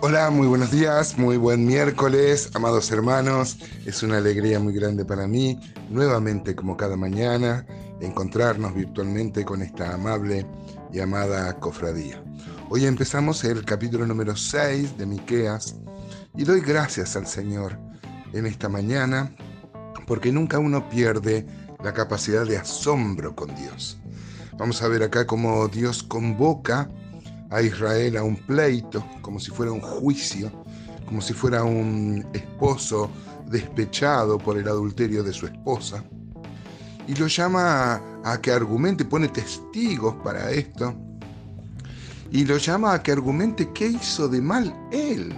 Hola, muy buenos días, muy buen miércoles, amados hermanos. Es una alegría muy grande para mí, nuevamente como cada mañana, encontrarnos virtualmente con esta amable y amada cofradía. Hoy empezamos el capítulo número 6 de Miqueas y doy gracias al Señor en esta mañana porque nunca uno pierde la capacidad de asombro con Dios. Vamos a ver acá cómo Dios convoca a Israel a un pleito, como si fuera un juicio, como si fuera un esposo despechado por el adulterio de su esposa. Y lo llama a, que argumente, pone testigos para esto. Y lo llama a que argumente qué hizo de mal él.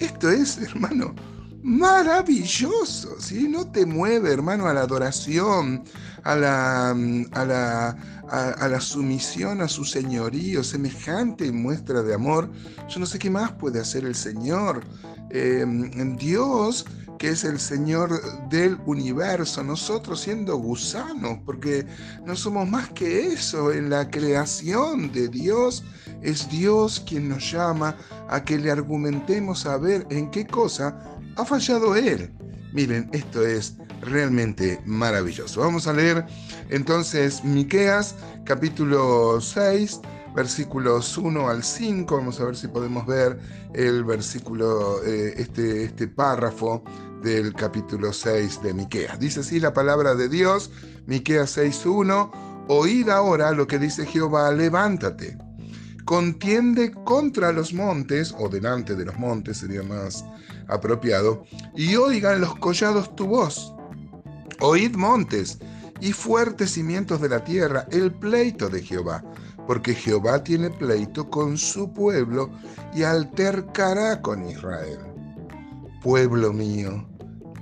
Esto es, hermano, maravilloso, si No te mueve, hermano, a la adoración, a la, a la, a, la sumisión a su señorío, semejante muestra de amor. Yo no sé qué más puede hacer el Señor. Em, Dios, que es el Señor del universo, nosotros siendo gusanos, porque no somos más que eso en la creación de Dios. Es Dios quien nos llama a que le argumentemos a ver en qué cosa ha fallado Él. Miren, esto es realmente maravilloso. Vamos a leer entonces Miqueas capítulo 6 versículos 1 al 5. Vamos a ver si podemos ver el versículo, eh, este, este párrafo del capítulo 6 de Miqueas. Dice así la palabra de Dios, Miqueas 6.1, oíd ahora lo que dice Jehová, levántate, contiende contra los montes, o delante de los montes sería más apropiado, y oigan los collados tu voz. Oíd montes y fuertes cimientos de la tierra, el pleito de Jehová, porque Jehová tiene pleito con su pueblo y altercará con Israel. Pueblo mío,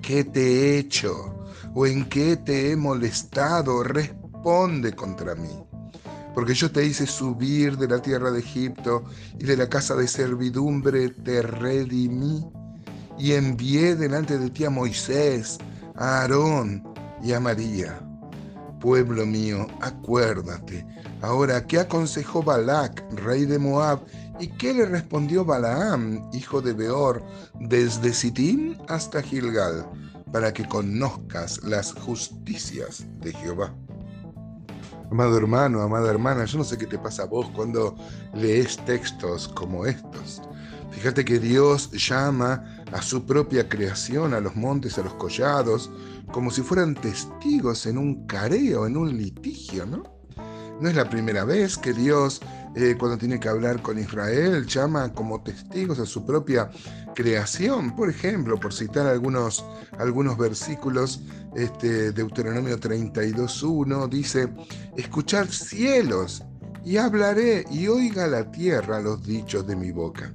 ¿qué te he hecho? ¿O en qué te he molestado? Responde contra mí. Porque yo te hice subir de la tierra de Egipto y de la casa de servidumbre te redimí y envié delante de ti a Moisés, a Aarón y a María. Pueblo mío, acuérdate. Ahora, ¿qué aconsejó Balac, rey de Moab? ¿Y qué le respondió Balaam, hijo de Beor, desde Sittim hasta Gilgal, para que conozcas las justicias de Jehová? Amado hermano, amada hermana, yo no sé qué te pasa a vos cuando lees textos como estos. Fíjate que Dios llama a su propia creación, a los montes, a los collados, como si fueran testigos en un careo, en un litigio, ¿no? No es la primera vez que Dios, eh, cuando tiene que hablar con Israel, llama como testigos a su propia creación. Por ejemplo, por citar algunos, algunos versículos, este, Deuteronomio 32.1 dice, escuchad cielos y hablaré y oiga la tierra los dichos de mi boca.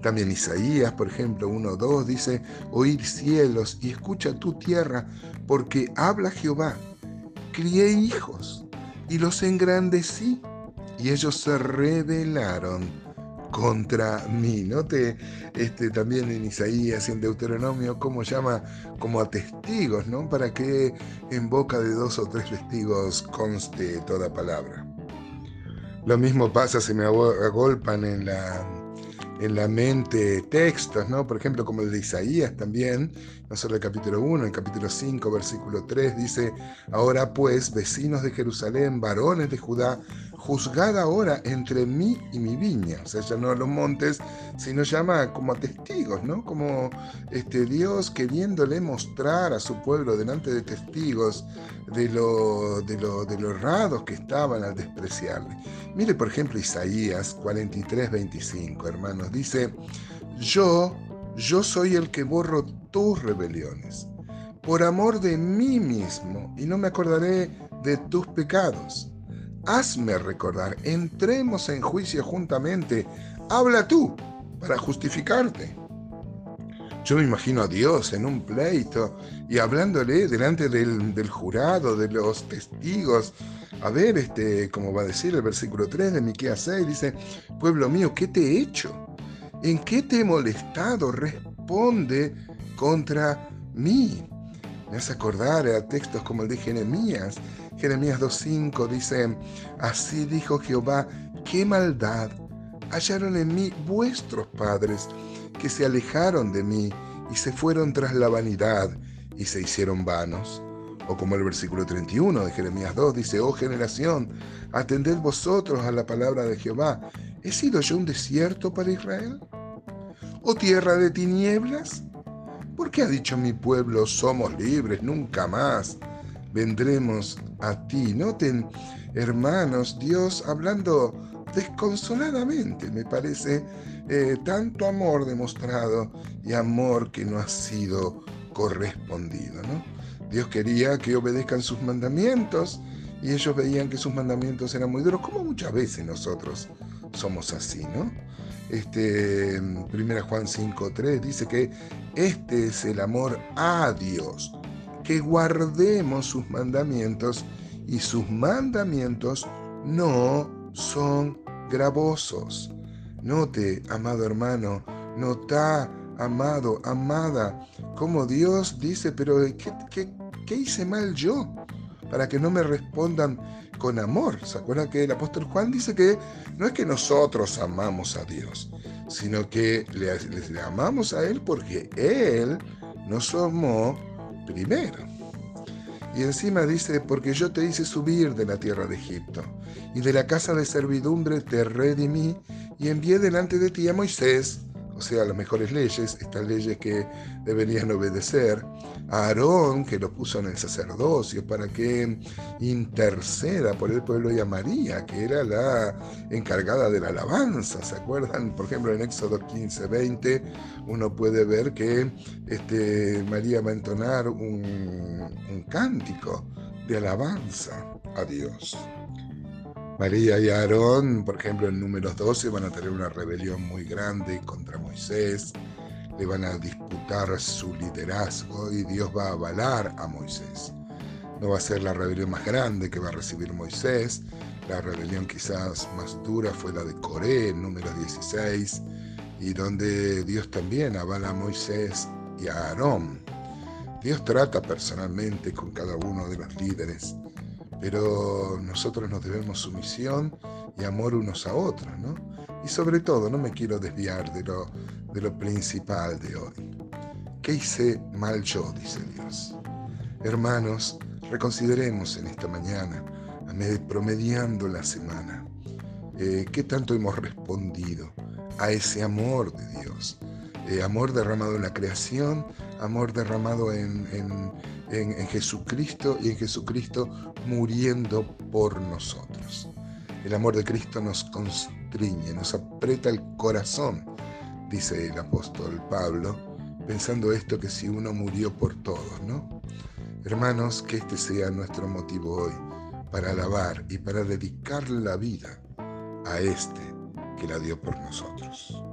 También Isaías, por ejemplo, 1.2 dice, oír cielos y escucha tu tierra, porque habla Jehová. Crié hijos y los engrandecí, y ellos se rebelaron contra mí. Note este, también en Isaías y en Deuteronomio cómo llama como a testigos, ¿no? Para que en boca de dos o tres testigos conste toda palabra. Lo mismo pasa, se me agolpan en la en la mente textos, ¿no? Por ejemplo, como el de Isaías también, no solo el capítulo 1, el capítulo 5, versículo 3, dice, ahora pues, vecinos de Jerusalén, varones de Judá, juzgad ahora entre mí y mi viña. O sea, ya no a los montes, sino llama como a testigos, ¿no? Como este Dios queriéndole mostrar a su pueblo delante de testigos de lo, de lo, de errados que estaban al despreciarle. Mire, por ejemplo, Isaías 43, 25, hermanos. Dice, yo, yo soy el que borro tus rebeliones por amor de mí mismo y no me acordaré de tus pecados hazme recordar, entremos en juicio juntamente, habla tú para justificarte. Yo me imagino a Dios en un pleito y hablándole delante del, jurado, de los testigos. A ver, este, como va a decir el versículo 3 de Miqueas 6, dice, pueblo mío, ¿qué te he hecho? ¿En qué te he molestado? Responde contra mí. Me hace acordar a textos como el de Jeremías, Jeremías 2.5 dice, así dijo Jehová, qué maldad hallaron en mí vuestros padres, que se alejaron de mí y se fueron tras la vanidad y se hicieron vanos. O como el versículo 31 de Jeremías 2 dice, oh generación, atended vosotros a la palabra de Jehová. ¿He sido yo un desierto para Israel? ¿O tierra de tinieblas? ¿Por qué ha dicho mi pueblo, somos libres, nunca más? Vendremos a ti. Noten, hermanos, Dios hablando desconsoladamente, me parece, eh, tanto amor demostrado y amor que no ha sido correspondido. ¿no? Dios quería que obedezcan sus mandamientos y ellos veían que sus mandamientos eran muy duros, como muchas veces nosotros somos así, ¿no? Este, 1 Juan 5.3 dice que este es el amor a Dios, que guardemos sus mandamientos y sus mandamientos no son gravosos. Note, amado hermano, nota, amado, amada, como Dios dice, pero ¿qué, hice mal yo? Para que no me respondan con amor. ¿Se acuerdan que el apóstol Juan dice que no es que nosotros amamos a Dios, sino que le, le amamos a Él porque Él nos amó primero. Y encima dice, porque yo te hice subir de la tierra de Egipto, y de la casa de servidumbre te redimí, y envié delante de ti a Moisés, sea, las mejores leyes, estas leyes que deberían obedecer, a Aarón, que lo puso en el sacerdocio para que interceda por el pueblo, y a María, que era la encargada de la alabanza. ¿Se acuerdan? Por ejemplo, en Éxodo 15, 20, uno puede ver que este, María va a entonar un, un cántico de alabanza a Dios. María y Aarón, por ejemplo, en números 12 van a tener una rebelión muy grande contra Moisés, le van a disputar su liderazgo y Dios va a avalar a Moisés. No va a ser la rebelión más grande que va a recibir Moisés, la rebelión quizás más dura fue la de Coré, número 16, y donde Dios también avala a Moisés y a Aarón. Dios trata personalmente con cada uno de los líderes pero nosotros nos debemos sumisión y amor unos a otros, ¿no? Y sobre todo, no me quiero desviar de lo, de lo principal de hoy. ¿Qué hice mal yo? dice Dios. Hermanos, reconsideremos en esta mañana, promediando la semana, eh, qué tanto hemos respondido a ese amor de Dios. Eh, amor derramado en la creación, amor derramado en, en, Jesucristo y en Jesucristo muriendo por nosotros. El amor de Cristo nos constriñe, nos aprieta el corazón, dice el apóstol Pablo, pensando esto que si uno murió por todos, ¿no? Hermanos, que este sea nuestro motivo hoy para alabar y para dedicar la vida a este que la dio por nosotros.